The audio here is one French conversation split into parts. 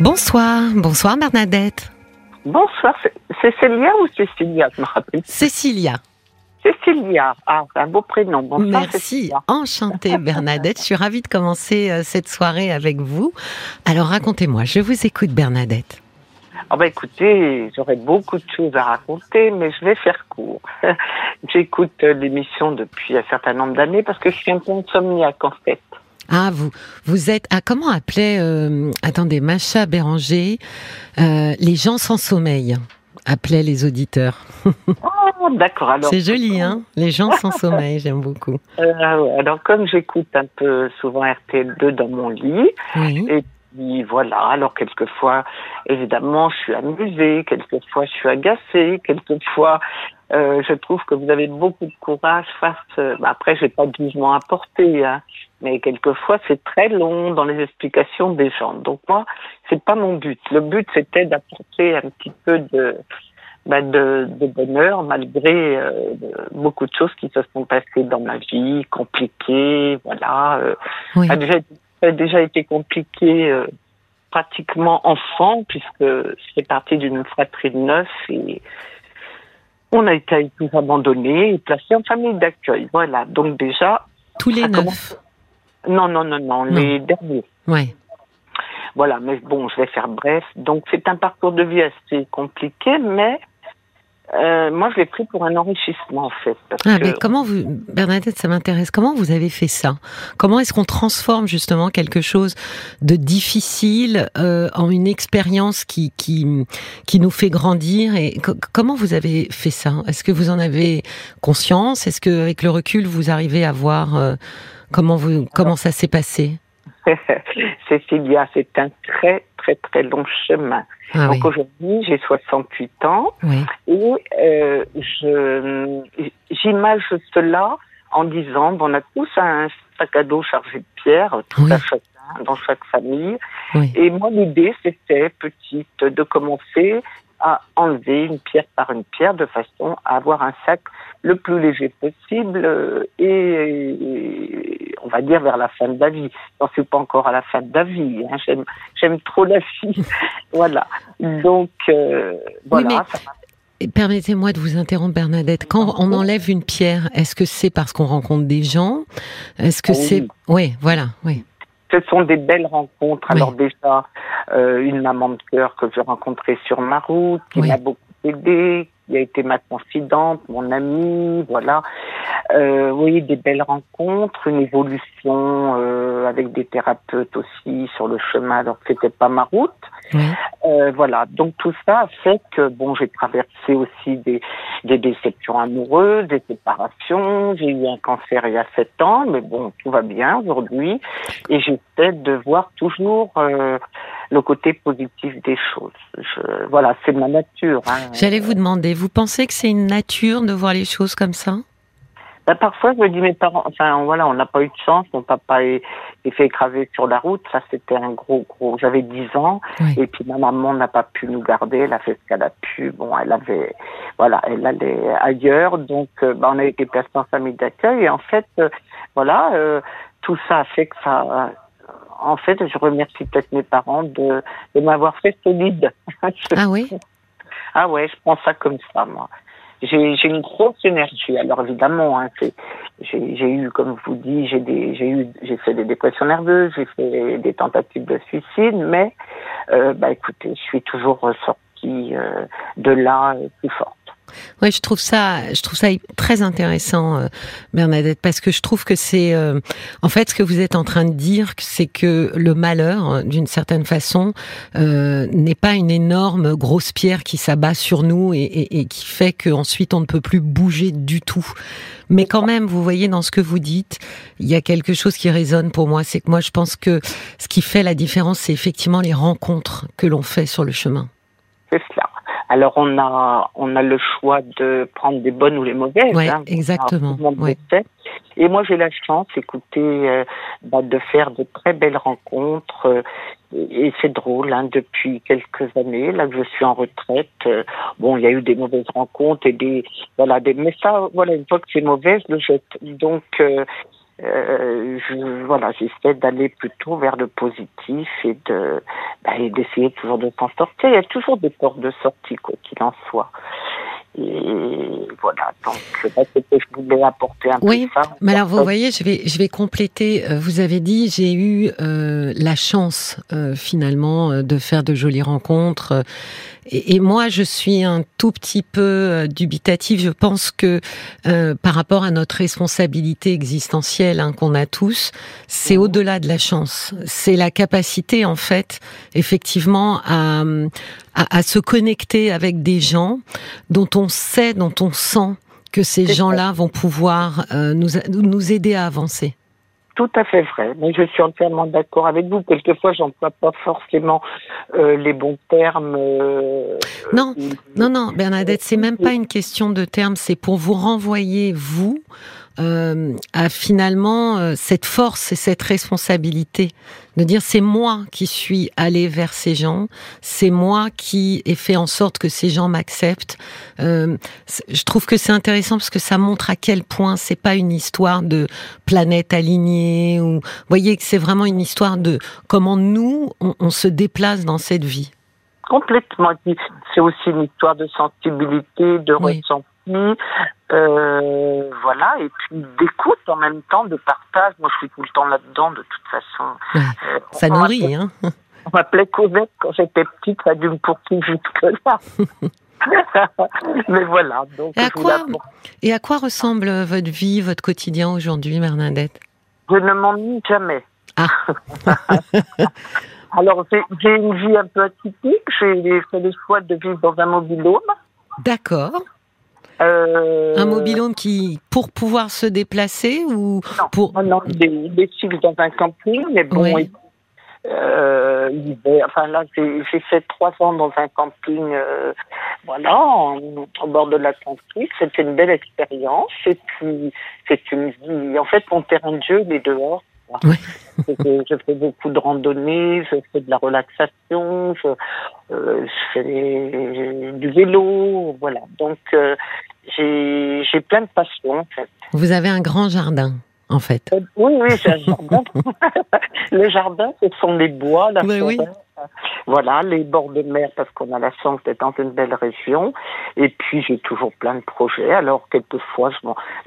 Bonsoir, bonsoir Bernadette. Bonsoir, c'est Célia ou Cécilia, je me rappelle. Cécilia. Cécilia, ah, un beau prénom. Bonsoir, Merci, enchantée Bernadette. je suis ravie de commencer euh, cette soirée avec vous. Alors racontez-moi, je vous écoute Bernadette. Ah bah écoutez, j'aurais beaucoup de choses à raconter, mais je vais faire court. J'écoute euh, l'émission depuis un certain nombre d'années parce que je suis un peu insomniaque en fait. Ah, vous, vous êtes. Ah, comment appelait. Euh, attendez, Macha Béranger, euh, les gens sans sommeil, appelaient les auditeurs. Oh, d'accord. Alors. C'est joli, hein Les gens sans sommeil, j'aime beaucoup. Euh, alors, comme j'écoute un peu souvent RTL2 dans mon lit, et puis voilà, alors quelquefois, évidemment, je suis amusée, quelquefois, je suis agacée, quelquefois, euh, je trouve que vous avez beaucoup de courage face. Euh, bah, après, j'ai pas de jugement à porter, hein, mais quelquefois c'est très long dans les explications des gens. Donc moi, c'est pas mon but. Le but c'était d'apporter un petit peu de bah, de, de, bonheur malgré euh, beaucoup de choses qui se sont passées dans ma vie, compliquées. Voilà, euh, oui. A déjà, a déjà été compliqué euh, pratiquement enfant puisque c'est parti d'une fratrie de neuf et on a été tous abandonnés et placés en famille d'accueil. Voilà, donc déjà. Tous les neuf Non, non, non, non, les derniers. Ouais. Voilà, mais bon, je vais faire bref. Donc c'est un parcours de vie assez compliqué, mais euh, moi, je l'ai pris pour un enrichissement, en fait. ah, mais comment vous, Bernadette, ça m'intéresse. Comment vous avez fait ça? Comment est-ce qu'on transforme justement quelque chose de difficile euh, en une expérience qui, qui qui nous fait grandir Et comment vous avez fait ça? Est-ce que vous en avez conscience? Est-ce que, avec le recul, vous arrivez à voir euh, comment vous comment ça s'est passé? Cécilia, c'est un très très très long chemin. Ah Donc aujourd'hui, j'ai 68 ans et euh, je j'image cela en disant bon, on a tous un sac à dos chargé de pierres, tout à chacun dans chaque famille. Et moi, l'idée, c'était petite de commencer à enlever une pierre par une pierre de façon à avoir un sac le plus léger possible euh, et, on va dire vers la fin de la vie. J'en suis pas encore à la fin de la vie. Hein. J'aime, j'aime trop la vie. voilà. Donc euh, voilà. Permettez-moi de vous interrompre, Bernadette. Quand on enlève une pierre, est-ce que c'est parce qu'on rencontre des gens? Est-ce que c'est oui, voilà, oui. Ce sont des belles rencontres. Alors déjà, euh, une maman de cœur que j'ai rencontrée sur ma route, qui m'a beaucoup aidé, qui a été ma confidente, mon amie, voilà. Euh, oui, des belles rencontres, une évolution euh, avec des thérapeutes aussi sur le chemin, alors que c'était pas ma route. Euh, voilà, donc tout ça a fait que bon, j'ai traversé aussi des, des déceptions amoureuses, des séparations. J'ai eu un cancer il y a sept ans, mais bon, tout va bien aujourd'hui, et de voir toujours euh, le côté positif des choses. Je, voilà, c'est ma nature. Hein. J'allais vous demander, vous pensez que c'est une nature de voir les choses comme ça? Ben, parfois, je me dis, mes parents, enfin, voilà, on n'a pas eu de chance, mon papa est, est fait écraser sur la route, ça c'était un gros, gros, j'avais 10 ans, et puis ma maman n'a pas pu nous garder, elle a fait ce qu'elle a pu, bon, elle avait, voilà, elle allait ailleurs, donc, euh, ben, on a été placés en famille d'accueil, et en fait, euh, voilà, euh, tout ça a fait que ça, en fait, je remercie peut-être mes parents de, de m'avoir fait solide. ah oui? Ah ouais, je prends ça comme ça, moi j'ai une grosse énergie. Alors évidemment, hein, j'ai eu, comme je vous dis, j'ai eu, j'ai fait des dépressions nerveuses, j'ai fait des tentatives de suicide, mais euh, bah écoutez, je suis toujours ressortie euh, de là euh, plus forte. Oui, je trouve ça, je trouve ça très intéressant, euh, Bernadette, parce que je trouve que c'est, euh, en fait, ce que vous êtes en train de dire, c'est que le malheur, d'une certaine façon, euh, n'est pas une énorme grosse pierre qui s'abat sur nous et, et, et qui fait qu'ensuite on ne peut plus bouger du tout. Mais quand même, vous voyez dans ce que vous dites, il y a quelque chose qui résonne pour moi. C'est que moi, je pense que ce qui fait la différence, c'est effectivement les rencontres que l'on fait sur le chemin. C'est cela. Alors on a on a le choix de prendre des bonnes ou les mauvaises. Oui, hein, exactement. Et moi j'ai la chance, écoutez, euh, bah, de faire de très belles rencontres. Euh, et c'est drôle, hein, depuis quelques années, là que je suis en retraite, euh, bon, il y a eu des mauvaises rencontres et des voilà des mais ça, voilà une fois que c'est mauvais, je le jette. Donc euh, je, voilà, j'essaie d'aller plutôt vers le positif et de bah, d'essayer toujours de s'en sortir. Il y a toujours des portes de sortie, quoi qu'il en soit. Et voilà, donc que je voulais apporter un oui, peu ça. Mais alors vous voyez, je vais, je vais compléter. Euh, vous avez dit, j'ai eu euh, la chance euh, finalement euh, de faire de jolies rencontres. Et, et, moi, je suis un tout petit peu euh, dubitatif. Je pense que euh, par rapport à notre responsabilité existentielle hein, qu'on a tous, c'est mmh. au-delà de la chance. C'est la capacité, en fait, effectivement, à, à, à, se connecter avec des gens dont on sait, dont on sent que ces gens-là vont pouvoir euh, nous, nous aider à avancer tout à fait vrai. Mais je suis entièrement d'accord avec vous. Quelquefois, j'emploie pas forcément euh, les bons termes. Euh, non, euh, non, non, Bernadette, c'est même pas une question de termes. C'est pour vous renvoyer vous euh, à finalement euh, cette force et cette responsabilité de dire c'est moi qui suis allé vers ces gens, c'est moi qui ai fait en sorte que ces gens m'acceptent. Euh, je trouve que c'est intéressant parce que ça montre à quel point c'est pas une histoire de planète alignée ou voyez que c'est vraiment une histoire de comment nous on, on se déplace dans cette vie. Complètement. C'est aussi une histoire de sensibilité, de oui. ressenti, euh, voilà, et puis d'écoute en même temps, de partage. Moi, je suis tout le temps là-dedans, de toute façon. Ouais, euh, ça nourrit, hein. On m'appelait Cosette quand j'étais petite, ça a dû me poursuivre jusque-là. Mais voilà. Donc et, à quoi, et à quoi ressemble votre vie, votre quotidien aujourd'hui, Bernadette Je ne m'ennuie jamais. Ah. Alors, j'ai une vie un peu atypique. J'ai fait le choix de vivre dans un mobilhome. D'accord. Euh... Un mobilhome qui, pour pouvoir se déplacer ou non, pour non, des, des dans un camping, mais bon, oui. euh. Enfin là, j'ai fait trois ans dans un camping, euh, voilà, en, au bord de l'Atlantique. C'était une belle expérience. Et puis, c'est une vie. En fait, mon terrain de jeu, il est dehors. Oui. je fais beaucoup de randonnées, je fais de la relaxation, je, euh, je fais du vélo, voilà. Donc euh, j'ai plein de passions en fait. Vous avez un grand jardin en fait. Euh, oui, oui, j'ai un jardin. le jardin, ce sont les bois, la oui, forêt. Oui. Voilà, les bords de mer, parce qu'on a la chance d'être dans une belle région. Et puis, j'ai toujours plein de projets. Alors, quelquefois,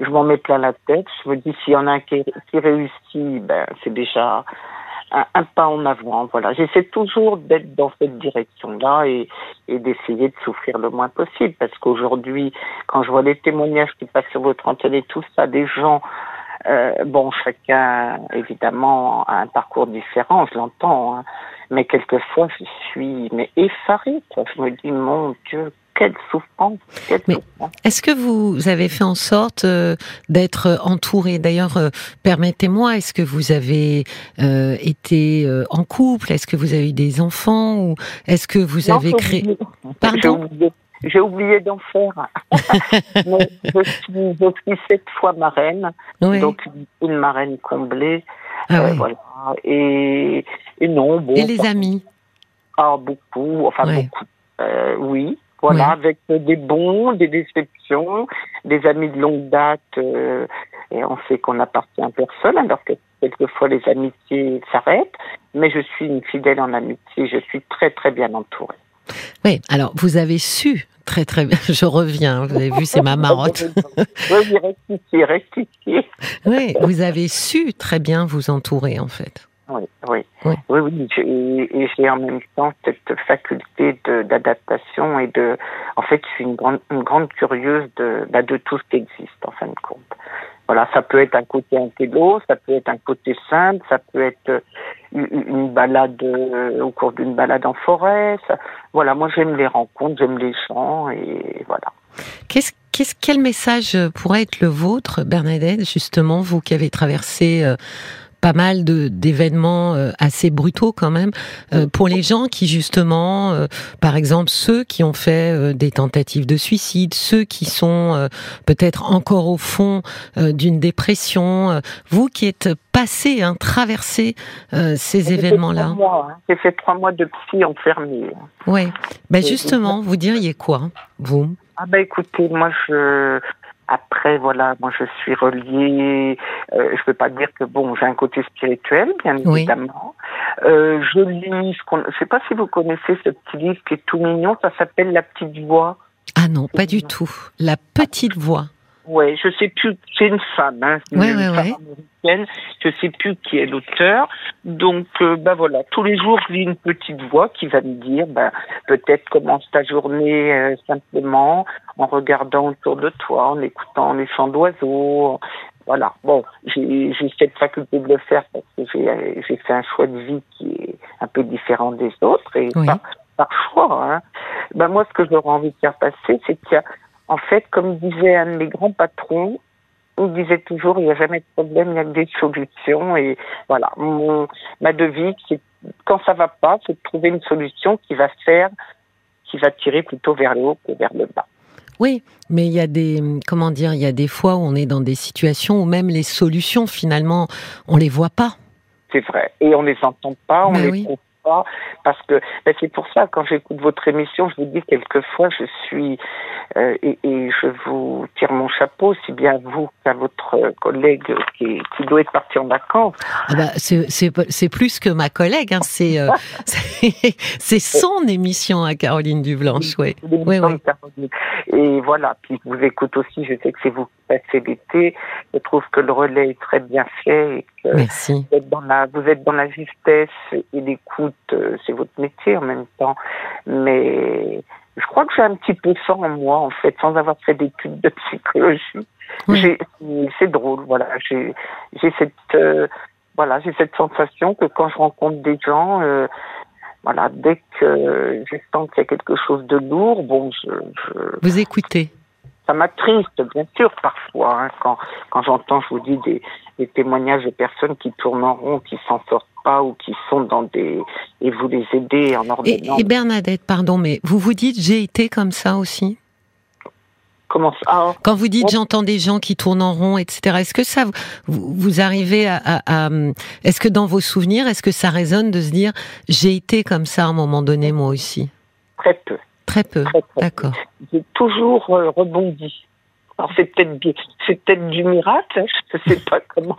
je m'en mets plein la tête. Je me dis, s'il y en a un qui, qui réussit, ben, c'est déjà un, pas en avant. Voilà, j'essaie toujours d'être dans cette direction-là et, et d'essayer de souffrir le moins possible. Parce qu'aujourd'hui, quand je vois les témoignages qui passent sur votre antenne et tout ça, des gens euh, bon, chacun, évidemment, a un parcours différent, je l'entends, hein, mais quelquefois, je suis mais effarée. Quoi. Je me dis, mon Dieu, quelle souffrance, quelle mais. Est-ce que vous avez fait en sorte euh, d'être entouré D'ailleurs, euh, permettez-moi, est-ce que vous avez euh, été en couple? Est-ce que vous avez eu des enfants? Ou est-ce que vous non, avez créé... Pardon? J'ai oublié d'en faire. Mais je suis, je suis sept fois marraine, oui. donc une marraine comblée. Ah euh, oui. voilà. Et, et non, bon. Et les amis Ah, beaucoup, enfin beaucoup. Euh, oui, voilà, avec des bons, des déceptions, des amis de longue date, euh, et on sait qu'on appartient à personne, alors que quelquefois les amitiés s'arrêtent, mais je suis une fidèle en amitié, je suis très très bien entourée. Oui, alors vous avez su très très bien, je reviens, vous avez vu, c'est ma marotte. oui, rectifier, rectifier. Oui, vous avez su très bien vous entourer en fait. Oui, oui, Oui. oui, Et j'ai en même temps cette faculté d'adaptation et de. En fait, je suis une grande, une grande curieuse de, bah, de tout ce qui existe en fin de compte. Voilà, ça peut être un côté intello, ça peut être un côté simple, ça peut être euh, une balade euh, au cours d'une balade en forêt. Voilà, moi j'aime les rencontres, j'aime les gens et voilà. Qu'est-ce, quel message pourrait être le vôtre, Bernadette, justement, vous qui avez traversé euh, pas mal de, d'événements euh, assez brutaux quand même, euh, pour les gens qui justement, euh, par exemple, ceux qui ont fait euh, des tentatives de suicide, ceux qui sont euh, peut-être encore au fond euh, d'une dépression, euh, vous qui êtes passé, hein, traversé euh, ces événements-là. trois mois, hein. J'ai fait trois mois de psy enfermée. Ouais. Ben Et- justement, vous diriez quoi, vous? Ah bah écoutez, moi je Après, voilà, moi je suis reliée. Euh, je peux pas dire que bon, j'ai un côté spirituel, bien évidemment. Euh, je lis. Ce qu'on, je sais pas si vous connaissez ce petit livre qui est tout mignon. Ça s'appelle La petite voix. Ah non, pas du tout. La petite voix. Ouais, je sais plus. C'est une femme, hein, une femme américaine. Je sais plus qui est l'auteur. Donc, euh, bah voilà, tous les jours, je lis une petite voix qui va me dire, bah, peut-être commence ta journée euh, simplement en regardant autour de toi, en écoutant les chants d'oiseaux. Voilà. Bon, j'ai cette faculté de le faire parce que j'ai fait un choix de vie qui est un peu différent des autres et par, par, choix. Hein. Ben moi, ce que j'aurais envie de faire passer, c'est qu'il y a en fait, comme disait un de mes grands patrons, il disait toujours, il n'y a jamais de problème, il y a des solutions. Et voilà, ma devise, c'est quand ça va pas, c'est de trouver une solution qui va faire, qui va tirer plutôt vers le haut que vers le bas. Oui, mais il y a des, comment dire, il y a des fois où on est dans des situations où même les solutions, finalement, on les voit pas. C'est vrai. Et on les entend pas, on ben les pas, parce que ben c'est pour ça quand j'écoute votre émission, je vous dis quelquefois je suis euh, et, et, je vous tire mon chapeau aussi bien à vous qu'à votre collègue qui, qui, doit être parti en vacances. Ah bah, c'est plus que ma collègue, hein, c'est euh, c'est son émission à Caroline Dublanche, oui. oui, oui. Et voilà, puis je vous écoute aussi, je sais que c'est vous qui passez l'été, je trouve que le relais est très bien fait et Merci. Vous, êtes dans la, vous êtes dans la justesse et l'écoute, euh, c'est votre métier en même temps, mais je crois que j'ai un petit peu ça en moi, en fait, sans avoir fait d'études de psychologie. C'est drôle, voilà. J'ai cette, euh, voilà, j'ai cette sensation que quand je rencontre des gens, euh, voilà, dès que je sens qu'il y a quelque chose de lourd, bon, je, je vous écoutez. Ça m'attriste, bien sûr, parfois, hein, quand, quand j'entends, je vous dis, des, des témoignages de personnes qui tournent en rond, qui s'en sortent pas ou qui sont dans des et vous les aidez en ordonnant. Et, Bernadette, pardon, mais vous vous dites j'ai été comme ça aussi? Comment ça? Ah. Quand vous dites j'entends des gens qui tournent en rond, etc. Est-ce que ça vous, vous arrivez à, à, est-ce que dans vos souvenirs, est-ce que ça résonne de se dire j'ai été comme ça à un moment donné moi aussi? Très peu. Très peu. D'accord. J'ai toujours euh, rebondi. Alors c'est peut-être c'est peut-être du miracle, hein, je ne sais pas comment.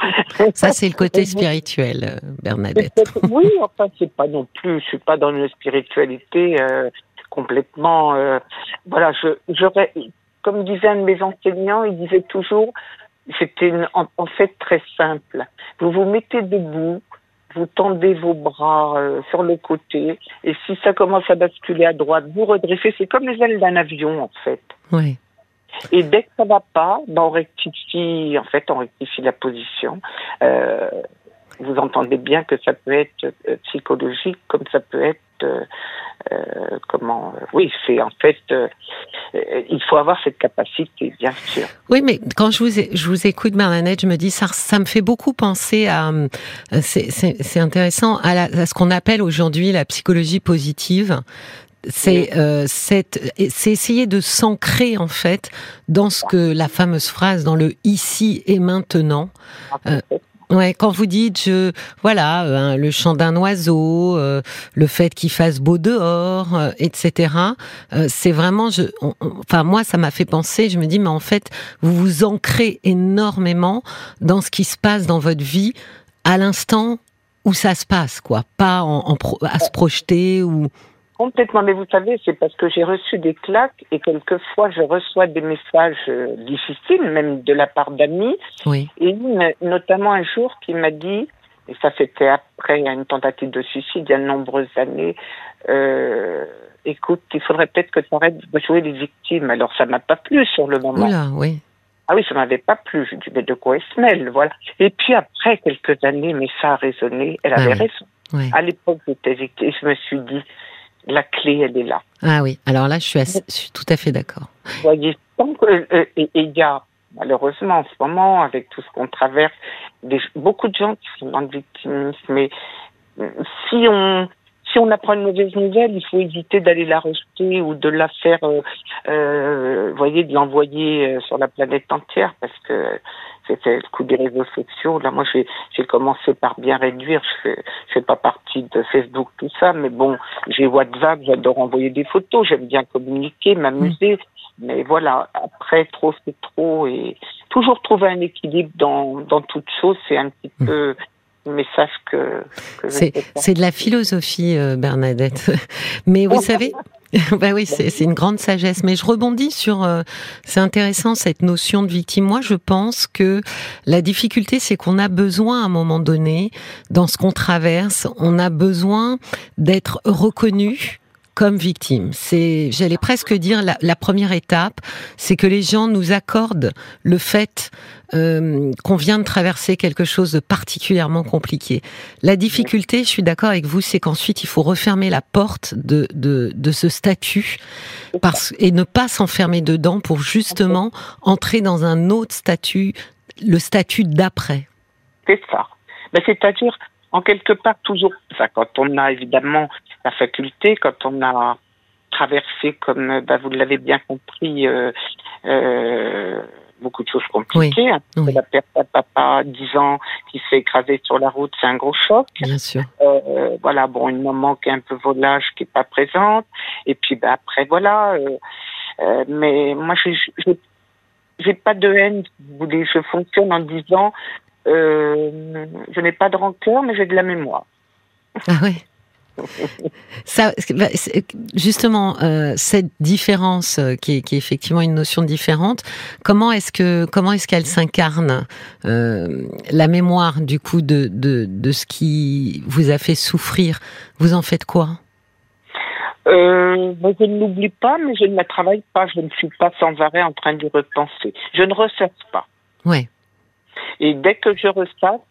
Ça c'est le côté spirituel, euh, Bernadette. Oui, enfin c'est pas non plus, je suis pas dans une spiritualité euh, complètement. Euh, voilà, je comme disait un de mes enseignants, il disait toujours, c'était en, en, fait très simple. Vous vous mettez debout, vous tendez vos bras sur le côté, et si ça commence à basculer à droite, vous redressez. C'est comme les ailes d'un avion en fait. Oui. Et dès que ça va pas, ben on rectifie, en fait, on rectifie la position. Euh, vous entendez bien que ça peut être euh, psychologique, comme ça peut être euh, euh comment Oui, c'est en fait, euh, il faut avoir cette capacité, bien sûr. Oui, mais quand je vous, je vous écoute, Bernadette, je me dis ça, ça me fait beaucoup penser à, c'est intéressant à, la, à ce qu'on appelle aujourd'hui la psychologie positive c'est euh, c'est essayer de s'ancrer en fait dans ce que la fameuse phrase dans le ici et maintenant. Euh, ouais, quand vous dites je voilà hein, le chant d'un oiseau, euh, le fait qu'il fasse beau dehors, euh, etc. Euh, c'est vraiment je enfin moi ça m'a fait penser. Je me dis mais en fait vous vous ancrez énormément dans ce qui se passe dans votre vie à l'instant où ça se passe quoi, pas à se projeter ou Complètement, mais vous savez, c'est parce que j'ai reçu des claques et quelquefois je reçois des messages euh, difficiles, même de la part d'amis. Oui. Et notamment un jour qui m'a dit, et ça c'était après une tentative de suicide il y a de nombreuses années, euh, écoute, il faudrait peut-être que tu arrêtes de jouer les victimes. Alors ça m'a pas plu sur le moment. Oula, oui. Ah oui, ça m'avait pas plu. Je dis, mais de quoi elle se mêle, voilà. Et puis après quelques années, mais ça a résonné, elle avait ah raison. Oui. À l'époque, j'étais victime, je me suis dit, la clé, elle est là. Ah oui, alors là, je suis, je suis tout à fait d'accord. Vous voyez, tant que, euh, et il y a, malheureusement, en ce moment, avec tout ce qu'on traverse, des, beaucoup de gens qui sont dans le victimisme, mais euh, si on, si on apprend une mauvaise nouvelle, il faut éviter d'aller la rejeter ou de la faire, euh, euh, voyez, de l'envoyer sur la planète entière, parce que c'était le coup des réseaux sociaux. Là, moi, j'ai commencé par bien réduire. Je fais, je fais pas partie de Facebook, tout ça, mais bon, j'ai WhatsApp, j'adore envoyer des photos, j'aime bien communiquer, m'amuser. Mais voilà, après, trop, c'est trop. Et toujours trouver un équilibre dans, dans toute chose, c'est un petit mmh. peu message que, que c'est de la philosophie, euh, Bernadette. Mais vous savez, bah oui, c'est une grande sagesse. Mais je rebondis sur, euh, c'est intéressant cette notion de victime. Moi, je pense que la difficulté, c'est qu'on a besoin à un moment donné, dans ce qu'on traverse, on a besoin d'être reconnu comme victime. C'est, j'allais presque dire, la, première étape, c'est que les gens nous accordent le fait euh, qu'on vient de traverser quelque chose de particulièrement compliqué. La difficulté, je suis d'accord avec vous, c'est qu'ensuite il faut refermer la porte de, de, de ce statut parce, et ne pas s'enfermer dedans pour justement entrer dans un autre statut, le statut d'après. C'est ça. Ben, c'est-à-dire, en quelque part, toujours, ça, quand on a évidemment la faculté, quand on a traversé, comme bah, vous l'avez bien compris, euh, euh, beaucoup de choses compliquées. Oui. La perte d'un papa, 10 ans, qui s'est écrasé sur la route, c'est un gros choc. Bien sûr. Euh, voilà, bon, une maman qui est un peu volage, qui est pas présente. Et puis bah, après, voilà. Euh, euh, mais moi, je j'ai pas de haine, vous voulez. Je fonctionne en disant, je n'ai pas de rancœur, mais j'ai de la mémoire. Ah oui. Ça, bah, justement, euh, cette différence euh, qui est, qui est, effectivement une notion différente, comment est-ce que comment est-ce qu'elle s'incarne euh, la mémoire du coup de, de, de ce qui vous a fait souffrir? Vous en faites quoi? Euh, je ne l'oublie pas, mais je ne la travaille pas. Je ne suis pas sans arrêt en train de repenser. Je ne ressasse pas. Ouais. Et dès que je ressasse,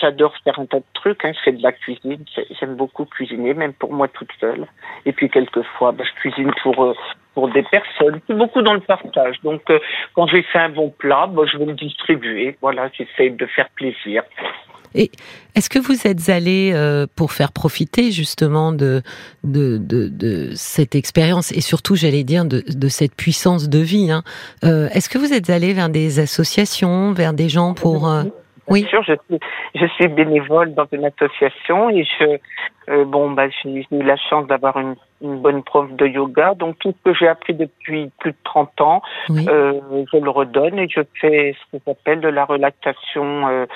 J'adore faire un tas de trucs, hein. je fais de la cuisine, j'aime beaucoup cuisiner, même pour moi toute seule. Et puis quelquefois, bah, je cuisine pour euh, pour des personnes, c'est beaucoup dans le partage. Donc euh, quand j'ai fait un bon plat, bah, je vais le distribuer. Voilà, j'essaie de faire plaisir. Et est-ce que vous êtes allé euh, pour faire profiter justement de, de, de, de cette expérience et surtout, j'allais dire, de, de, cette puissance de vie hein, Est-ce que vous êtes allé vers des associations, vers des gens pour... Oui. Sûr, je suis, je suis bénévole dans une association et je, euh, bon, bah, j'ai eu la chance d'avoir une, une, bonne prof de yoga. Donc, tout ce que j'ai appris depuis plus de 30 ans, euh, je le redonne et je fais ce qu'on appelle de la relaxation euh,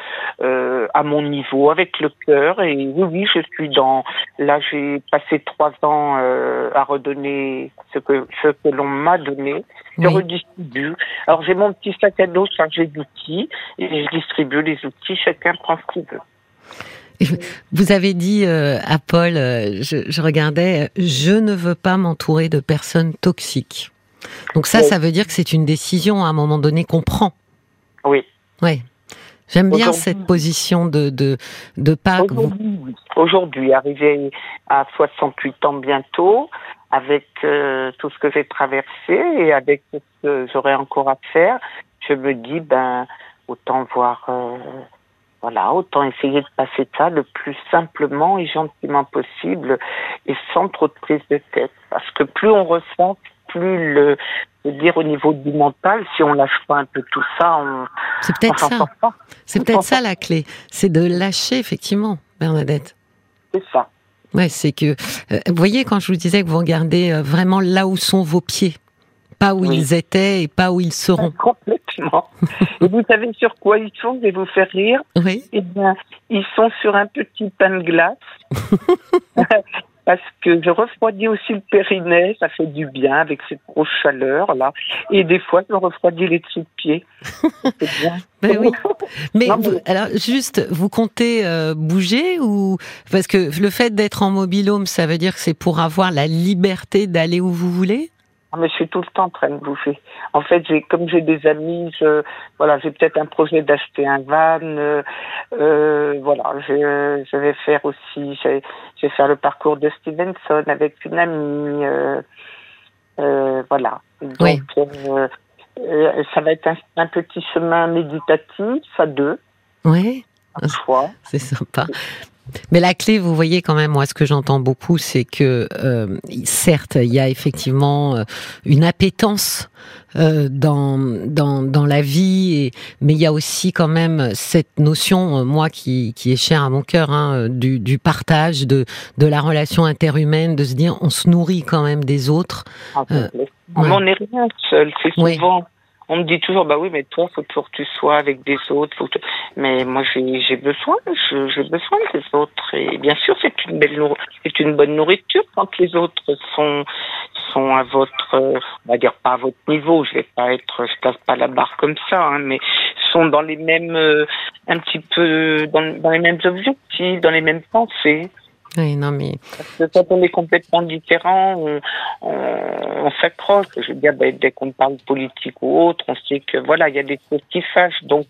euh, à mon niveau, avec le cœur. Et oui, oui, je suis dans... Là, j'ai passé trois ans euh, à redonner ce que, ce que l'on m'a donné. Je redistribue. Alors, j'ai mon petit sac à dos chargé d'outils et je distribue les outils. Chacun prend ce qu'il veut. Vous avez dit euh, à Paul, euh, je, regardais, je ne veux pas m'entourer de personnes toxiques. Donc ça, ça veut dire que c'est une décision à un moment donné qu'on prend. Oui. Oui. J'aime bien cette position de de de pas. Aujourd'hui, arrivé à 68 ans bientôt, avec euh, tout ce que j'ai traversé et avec ce que j'aurais encore à faire, je me dis ben autant voir voilà, autant essayer de passer ça le plus simplement et gentiment possible et sans trop de prise de tête. Parce que plus on ressent, plus le, dire au niveau du mental, si on lâche pas un peu tout ça, on. C'est peut-être ça. C'est peut-être ça la clé. C'est de lâcher effectivement, Bernadette. C'est ça. Ouais, c'est que, euh, vous voyez, quand je vous disais que vous regardez euh, vraiment là où sont vos pieds, pas où ils étaient et pas où ils seront. Complètement. et vous savez sur quoi ils sont Je vais vous faire rire. Oui. Eh bien, ils sont sur un petit pain de glace. parce que je refroidis aussi le périnée, ça fait du bien avec cette grosse chaleur là. Et des fois, je refroidis les dessous de pied. bien. Ben oui. Mais, alors juste, vous comptez euh, bouger ou parce que le fait d'être en mobilhome, ça veut dire que c'est pour avoir la liberté d'aller où vous voulez? Mais je suis tout le temps en train de bouffer. En fait, j'ai comme j'ai des amis, je, voilà, j'ai peut-être un projet d'acheter un van. Euh, euh voilà, je, je, vais faire aussi, je, vais faire le parcours de Stevenson avec une amie. Euh, voilà. Donc, euh, ça va être un, un, petit chemin méditatif à deux. Oui. Un choix. C'est sympa. Mais la clé, vous voyez quand même, moi, ce que j'entends beaucoup, c'est que euh, certes, il y a effectivement euh, une appétence euh, dans, dans, dans la vie, et, mais il y a aussi quand même cette notion, euh, moi, qui, qui est chère à mon cœur, hein, du, du partage, de, de la relation interhumaine, de se dire, on se nourrit quand même des autres. Ah, On n'est rien seul. C'est souvent on me dit toujours, bah oui, mais toi, faut toujours que tu sois avec des autres. Mais moi, j'ai besoin, j'ai besoin des autres. Et bien sûr, c'est une belle, c'est une bonne nourriture quand les autres sont sont à votre, on va dire pas à votre niveau. Je vais pas être, je casse pas la barre comme ça, hein, mais sont dans les mêmes, euh, un petit peu dans les mêmes objectifs, dans les mêmes pensées. Oui, non, mais. Parce que quand on est complètement différent, on, on, s'accroche. Je veux dire, ben, dès qu'on parle politique ou autre, on sait que voilà, il y a des choses qui fâchent. Donc,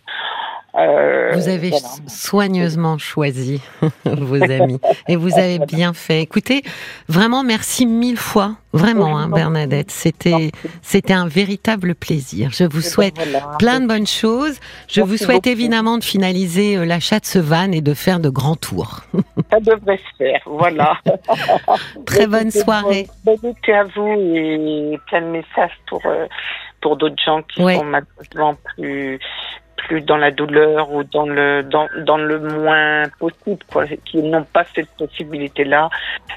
euh, vous avez soigneusement choisi vos amis et vous avez bien fait. Écoutez, vraiment merci mille fois, vraiment, hein, Bernadette. C'était c'était un véritable plaisir. Je vous ben souhaite plein de bonnes choses. Je vous souhaite évidemment de finaliser euh, l'achat de ce van et de faire de grands tours. Ça devrait se faire, voilà. Très bonne soirée. Bonne été à vous et plein de messages pour euh, pour d'autres gens qui sont maintenant plus plus dans la douleur ou dans le dans, dans le moins possible, quoi, qui n'ont pas cette possibilité-là,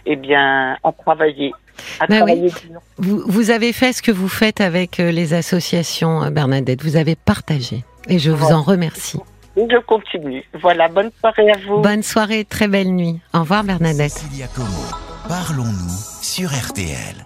eh bien, à travailler. À ben travailler vous, vous, avez fait ce que vous faites avec euh, les associations, euh, Bernadette. Vous avez partagé. Et je vous en remercie. Je continue. Voilà, bonne soirée à vous. Bonne soirée, très belle nuit. Au revoir Bernadette. Parlons-nous sur RTL.